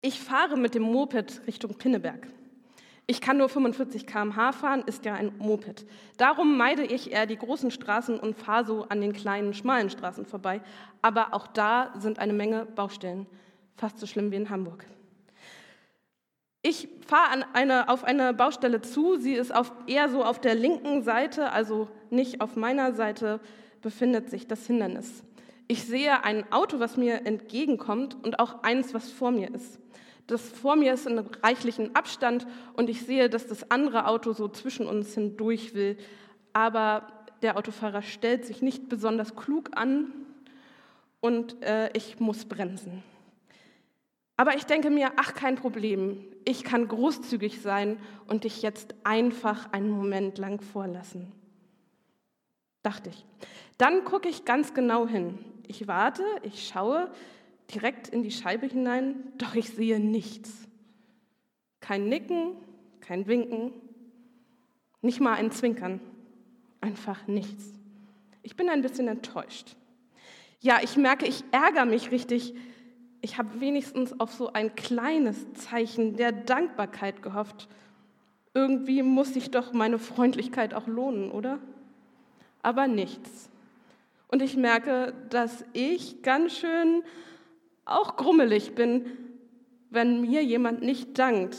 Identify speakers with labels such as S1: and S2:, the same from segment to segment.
S1: Ich fahre mit dem Moped Richtung Pinneberg. Ich kann nur 45 km/h fahren, ist ja ein Moped. Darum meide ich eher die großen Straßen und fahre so an den kleinen, schmalen Straßen vorbei. Aber auch da sind eine Menge Baustellen. Fast so schlimm wie in Hamburg. Ich fahre eine, auf eine Baustelle zu. Sie ist auf, eher so auf der linken Seite, also nicht auf meiner Seite, befindet sich das Hindernis. Ich sehe ein Auto, was mir entgegenkommt und auch eins, was vor mir ist. Das vor mir ist in reichlichen Abstand und ich sehe, dass das andere Auto so zwischen uns hindurch will. Aber der Autofahrer stellt sich nicht besonders klug an und äh, ich muss bremsen. Aber ich denke mir, ach kein Problem, ich kann großzügig sein und dich jetzt einfach einen Moment lang vorlassen. Dachte ich. Dann gucke ich ganz genau hin. Ich warte, ich schaue direkt in die Scheibe hinein, doch ich sehe nichts. Kein Nicken, kein Winken, nicht mal ein Zwinkern, einfach nichts. Ich bin ein bisschen enttäuscht. Ja, ich merke, ich ärgere mich richtig, ich habe wenigstens auf so ein kleines Zeichen der Dankbarkeit gehofft. Irgendwie muss sich doch meine Freundlichkeit auch lohnen, oder? Aber nichts. Und ich merke, dass ich ganz schön auch grummelig bin, wenn mir jemand nicht dankt,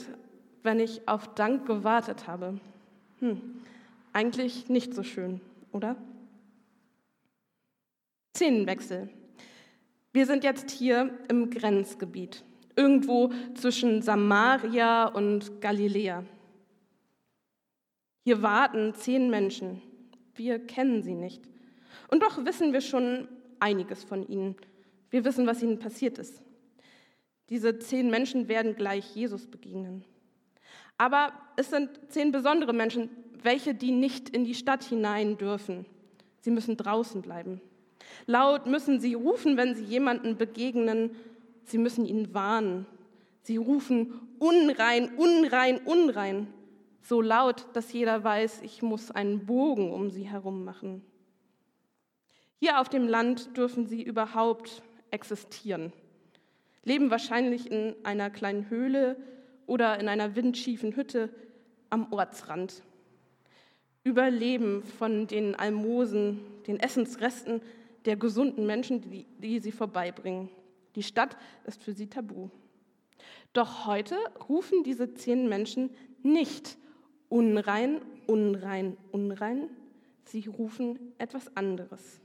S1: wenn ich auf Dank gewartet habe. Hm, eigentlich nicht so schön, oder? Szenenwechsel. Wir sind jetzt hier im Grenzgebiet, irgendwo zwischen Samaria und Galiläa. Hier warten zehn Menschen. Wir kennen sie nicht. Und doch wissen wir schon einiges von ihnen. Wir wissen, was ihnen passiert ist. Diese zehn Menschen werden gleich Jesus begegnen. Aber es sind zehn besondere Menschen, welche die nicht in die Stadt hinein dürfen. Sie müssen draußen bleiben. Laut müssen sie rufen, wenn sie jemanden begegnen. Sie müssen ihn warnen. Sie rufen unrein, unrein, unrein. So laut, dass jeder weiß, ich muss einen Bogen um sie herum machen. Hier auf dem Land dürfen sie überhaupt existieren. Leben wahrscheinlich in einer kleinen Höhle oder in einer windschiefen Hütte am Ortsrand. Überleben von den Almosen, den Essensresten der gesunden Menschen, die, die sie vorbeibringen. Die Stadt ist für sie tabu. Doch heute rufen diese zehn Menschen nicht unrein, unrein, unrein. Sie rufen etwas anderes.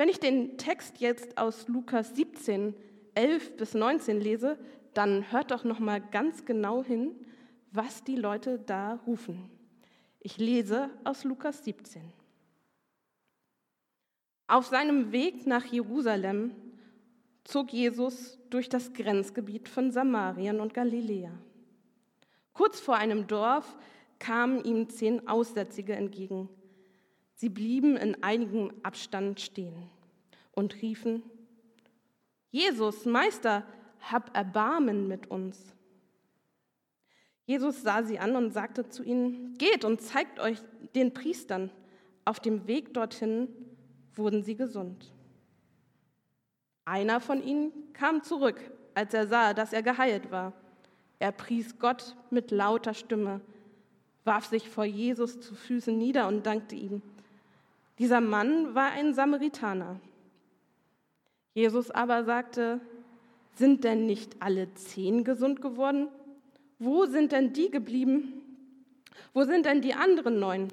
S1: Wenn ich den Text jetzt aus Lukas 17, 11 bis 19 lese, dann hört doch noch mal ganz genau hin, was die Leute da rufen. Ich lese aus Lukas 17. Auf seinem Weg nach Jerusalem zog Jesus durch das Grenzgebiet von Samarien und Galiläa. Kurz vor einem Dorf kamen ihm zehn Aussätzige entgegen. Sie blieben in einigem Abstand stehen und riefen, Jesus, Meister, hab Erbarmen mit uns. Jesus sah sie an und sagte zu ihnen, geht und zeigt euch den Priestern. Auf dem Weg dorthin wurden sie gesund. Einer von ihnen kam zurück, als er sah, dass er geheilt war. Er pries Gott mit lauter Stimme, warf sich vor Jesus zu Füßen nieder und dankte ihm. Dieser Mann war ein Samaritaner. Jesus aber sagte, sind denn nicht alle zehn gesund geworden? Wo sind denn die geblieben? Wo sind denn die anderen neun?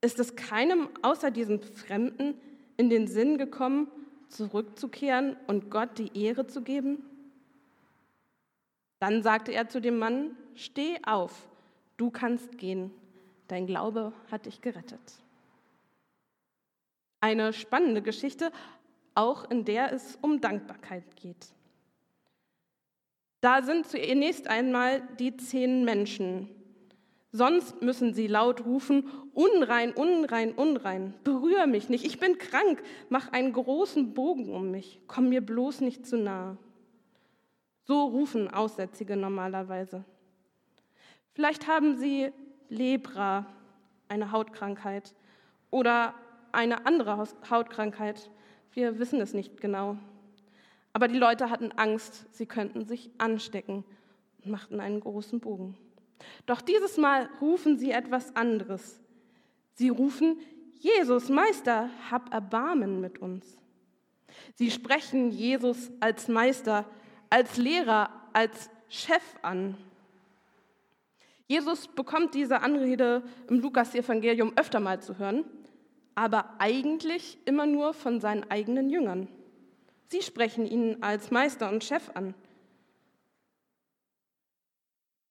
S1: Ist es keinem außer diesem Fremden in den Sinn gekommen, zurückzukehren und Gott die Ehre zu geben? Dann sagte er zu dem Mann, steh auf, du kannst gehen, dein Glaube hat dich gerettet. Eine spannende Geschichte, auch in der es um Dankbarkeit geht. Da sind zunächst einmal die zehn Menschen, Sonst müssen sie laut rufen, unrein, unrein, unrein, berühr mich nicht, ich bin krank, mach einen großen Bogen um mich, komm mir bloß nicht zu nahe. So rufen Aussätzige normalerweise. Vielleicht haben sie Lepra, eine Hautkrankheit, oder eine andere Hautkrankheit. Wir wissen es nicht genau. Aber die Leute hatten Angst, sie könnten sich anstecken und machten einen großen Bogen. Doch dieses Mal rufen sie etwas anderes. Sie rufen, Jesus, Meister, hab Erbarmen mit uns. Sie sprechen Jesus als Meister, als Lehrer, als Chef an. Jesus bekommt diese Anrede im Lukas-Evangelium öfter mal zu hören, aber eigentlich immer nur von seinen eigenen Jüngern. Sie sprechen ihn als Meister und Chef an.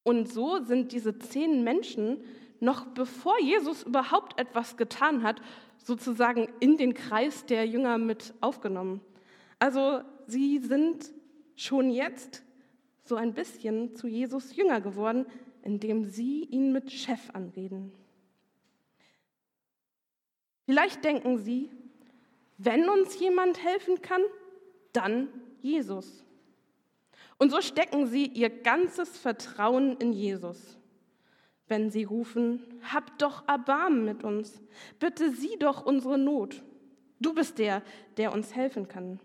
S1: Und so sind diese zehn Menschen, noch bevor Jesus überhaupt etwas getan hat, sozusagen in den Kreis der Jünger mit aufgenommen. Also sie sind schon jetzt so ein bisschen zu Jesus Jünger geworden, indem sie ihn mit Chef anreden. Vielleicht denken sie, wenn uns jemand helfen kann, dann Jesus. Und so stecken sie ihr ganzes Vertrauen in Jesus. Wenn sie rufen, hab doch Erbarmen mit uns, bitte sieh doch unsere Not. Du bist der, der uns helfen kann.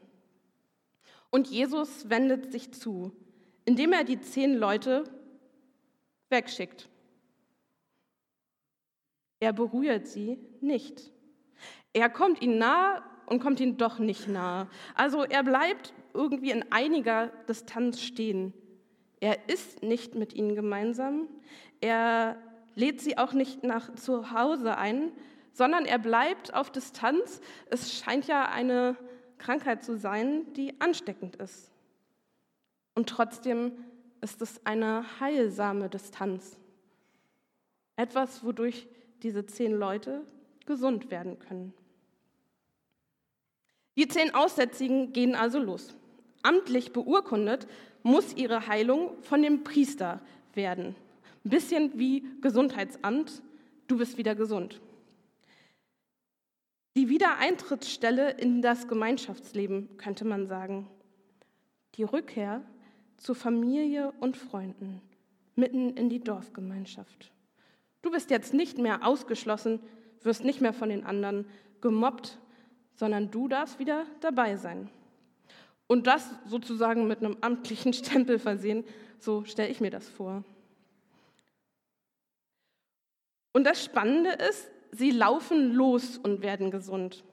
S1: Und Jesus wendet sich zu, indem er die zehn Leute wegschickt. Er berührt sie nicht. Er kommt ihnen nahe und kommt ihnen doch nicht nahe. Also er bleibt irgendwie in einiger Distanz stehen. Er ist nicht mit ihnen gemeinsam. Er lädt sie auch nicht nach zu Hause ein, sondern er bleibt auf Distanz. Es scheint ja eine Krankheit zu sein, die ansteckend ist. Und trotzdem ist es eine heilsame Distanz. Etwas, wodurch diese zehn Leute gesund werden können. Die zehn Aussätzigen gehen also los. Amtlich beurkundet muss ihre Heilung von dem Priester werden. Ein bisschen wie Gesundheitsamt, du bist wieder gesund. Die Wiedereintrittsstelle in das Gemeinschaftsleben, könnte man sagen. Die Rückkehr zu Familie und Freunden, mitten in die Dorfgemeinschaft. Du bist jetzt nicht mehr ausgeschlossen, wirst nicht mehr von den anderen gemobbt, sondern du darfst wieder dabei sein. Und das sozusagen mit einem amtlichen Stempel versehen, so stelle ich mir das vor. Und das Spannende ist, sie laufen los und werden gesund.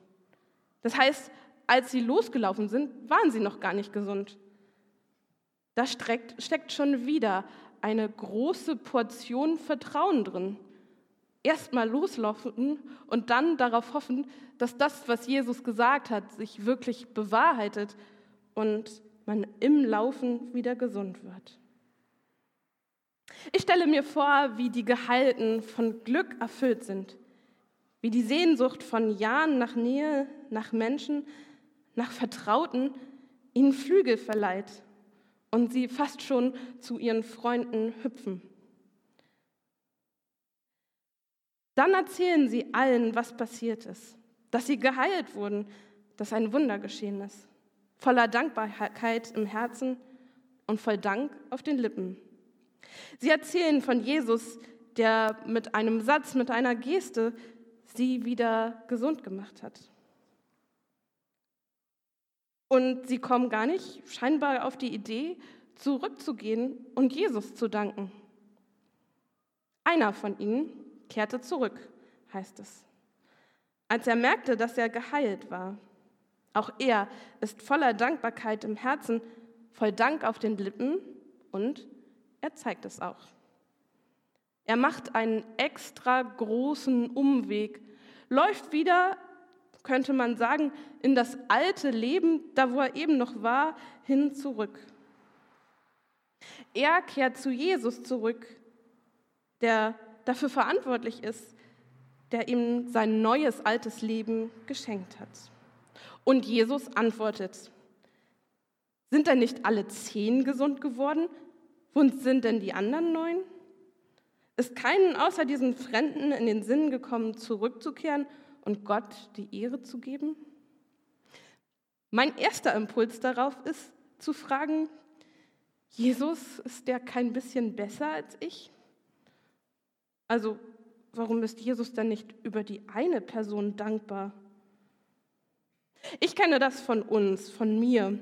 S1: Das heißt, als sie losgelaufen sind, waren sie noch gar nicht gesund. Da steckt, schon wieder eine große Portion Vertrauen drin erstmal loslaufen und dann darauf hoffen, dass das, was Jesus gesagt hat, sich wirklich bewahrheitet und man im Laufen wieder gesund wird. Ich stelle mir vor, wie die Gehalten von Glück erfüllt sind, wie die Sehnsucht von Jahren nach Nähe, nach Menschen, nach Vertrauten ihnen Flügel verleiht und sie fast schon zu ihren Freunden hüpfen. Dann erzählen sie allen, was passiert ist, dass sie geheilt wurden, dass ein Wunder geschehen ist, voller Dankbarkeit im Herzen und voll Dank auf den Lippen. Sie erzählen von Jesus, der mit einem Satz, mit einer Geste sie wieder gesund gemacht hat. Und sie kommen gar nicht scheinbar auf die Idee, zurückzugehen und Jesus zu danken. Einer von ihnen, kehrte zurück, heißt es. Als er merkte, dass er geheilt war. Auch er ist voller Dankbarkeit im Herzen, voll Dank auf den Lippen und er zeigt es auch. Er macht einen extra großen Umweg, läuft wieder, könnte man sagen, in das alte Leben, da wo er eben noch war, hin zurück. Er kehrt zu Jesus zurück, der dafür verantwortlich ist, der ihm sein neues altes Leben geschenkt hat. Und Jesus antwortet, sind denn nicht alle zehn gesund geworden? Wo sind denn die anderen neun? Ist keinen außer diesen Fremden in den Sinn gekommen, zurückzukehren und Gott die Ehre zu geben? Mein erster Impuls darauf ist zu fragen, Jesus, ist der kein bisschen besser als ich? Also warum ist Jesus dann nicht über die eine Person dankbar? Ich kenne das von uns, von mir.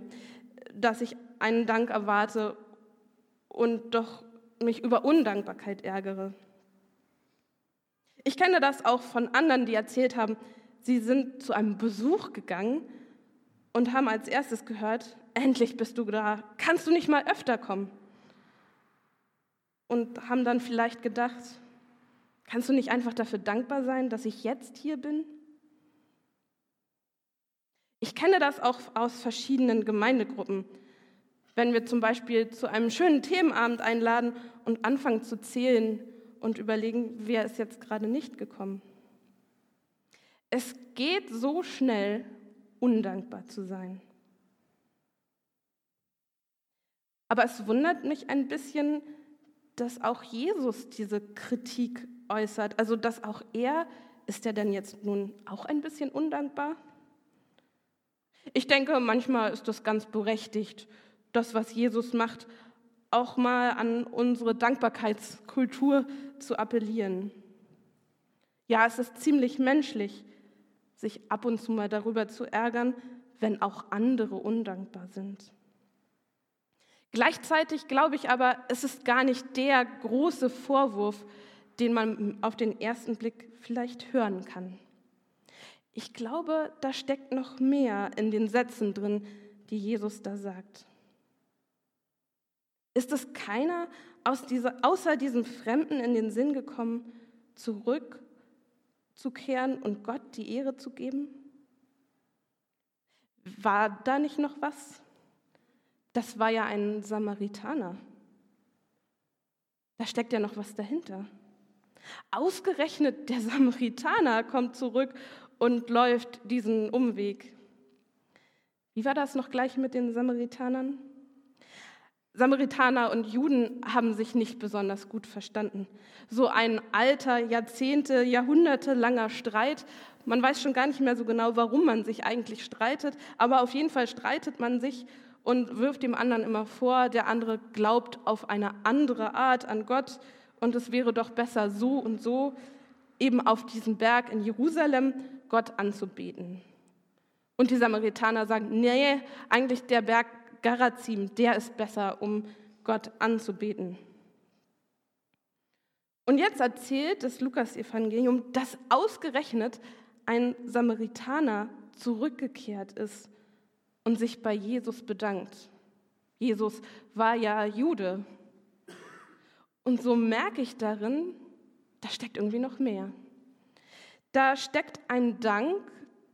S1: dass ich einen Dank erwarte und doch mich über Undankbarkeit ärgere. Ich kenne das auch von anderen, die erzählt haben, sie sind zu einem Besuch gegangen und haben als erstes gehört, endlich bist du da, kannst du nicht mal öfter kommen? Und haben dann vielleicht gedacht, kannst du nicht einfach dafür dankbar sein, dass ich jetzt hier bin? Ich kenne das auch aus verschiedenen Gemeindegruppen. Wenn wir zum Beispiel zu einem schönen Themenabend einladen und anfangen zu zählen und überlegen, wer ist jetzt gerade nicht gekommen. Es geht so schnell, undankbar zu sein. Aber es wundert mich ein bisschen, dass auch Jesus diese Kritik äußert. Also, dass auch er, ist er denn jetzt nun auch ein bisschen undankbar? Ich denke, manchmal ist das ganz berechtigt, das, was Jesus macht, auch mal an unsere Dankbarkeitskultur zu appellieren. Ja, es ist ziemlich menschlich, sich ab und zu mal darüber zu ärgern, wenn auch andere undankbar sind. Gleichzeitig glaube ich aber, es ist gar nicht der große Vorwurf, den man auf den ersten Blick vielleicht hören kann. Ich glaube, da steckt noch mehr in den Sätzen drin, die Jesus da sagt. Ist es keiner aus dieser, außer diesem Fremden in den Sinn gekommen, zurückzukehren und Gott die Ehre zu geben? War da nicht noch was? Das war ja ein Samaritaner. Da steckt ja noch was dahinter. Ausgerechnet der Samaritaner kommt zurück und läuft diesen Umweg. Wie war das noch gleich mit den Samaritanern? Samaritaner und Juden haben sich nicht besonders gut verstanden. So ein alter, Jahrzehnte, Jahrhunderte langer Streit. Man weiß schon gar nicht mehr so genau, warum man sich eigentlich streitet, aber auf jeden Fall streitet man sich und wirft dem anderen immer vor, der andere glaubt auf eine andere Art an Gott und es wäre doch besser so und so, eben auf diesem Berg in Jerusalem Gott anzubeten. Und die Samaritaner sagen, nee, eigentlich der Berg Garazim, der ist besser, um Gott anzubeten. Und jetzt erzählt das Lukas-Evangelium, dass ausgerechnet ein Samaritaner zurückgekehrt ist und sich bei Jesus bedankt. Jesus war ja Jude. Und so merke ich darin, da steckt irgendwie noch mehr. Da steckt ein Dank,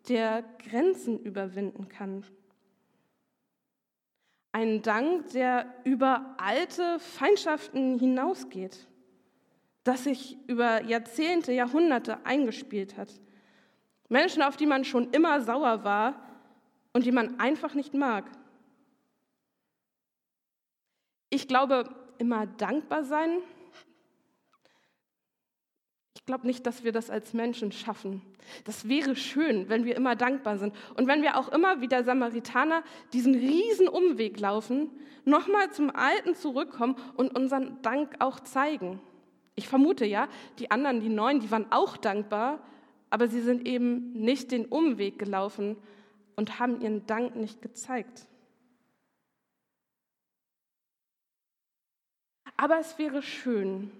S1: der Grenzen überwinden kann. Ein Dank, der über alte Feindschaften hinausgeht, das sich über Jahrzehnte, Jahrhunderte eingespielt hat. Menschen, auf die man schon immer sauer war und die man einfach nicht mag. Ich glaube, immer dankbar sein ich glaube nicht, dass wir das als Menschen schaffen. Das wäre schön, wenn wir immer dankbar sind. Und wenn wir auch immer wie der Samaritaner diesen riesen Umweg laufen, nochmal zum Alten zurückkommen und unseren Dank auch zeigen. Ich vermute ja, die anderen, die Neuen, die waren auch dankbar, aber sie sind eben nicht den Umweg gelaufen und haben ihren Dank nicht gezeigt. Aber es wäre schön,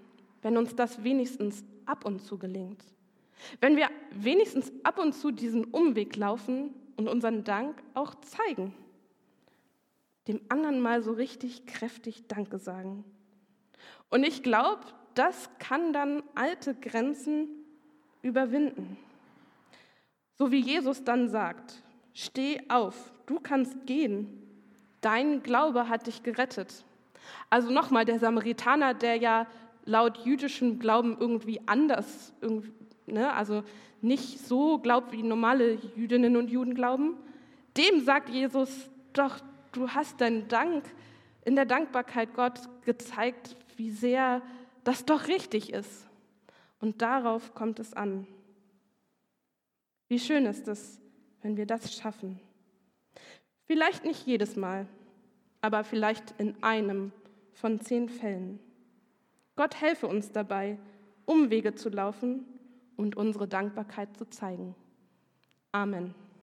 S1: wenn uns das wenigstens ab und zu gelingt. Wenn wir wenigstens ab und zu diesen Umweg laufen und unseren Dank auch zeigen. Dem anderen mal so richtig kräftig Danke sagen. Und ich glaube, das kann dann alte Grenzen überwinden. So wie Jesus dann sagt, steh auf, du kannst gehen, dein Glaube hat dich gerettet. Also nochmal, der Samaritaner, der ja laut jüdischem Glauben irgendwie anders, ne, also nicht so glaubt, wie normale Jüdinnen und Juden glauben, dem sagt Jesus, doch, du hast deinen Dank in der Dankbarkeit Gott gezeigt, wie sehr das doch richtig ist. Und darauf kommt es an. Wie schön ist es, wenn wir das schaffen. Vielleicht nicht jedes Mal, aber vielleicht in einem von zehn Fällen. Gott helfe uns dabei, Umwege zu laufen und unsere Dankbarkeit zu zeigen. Amen.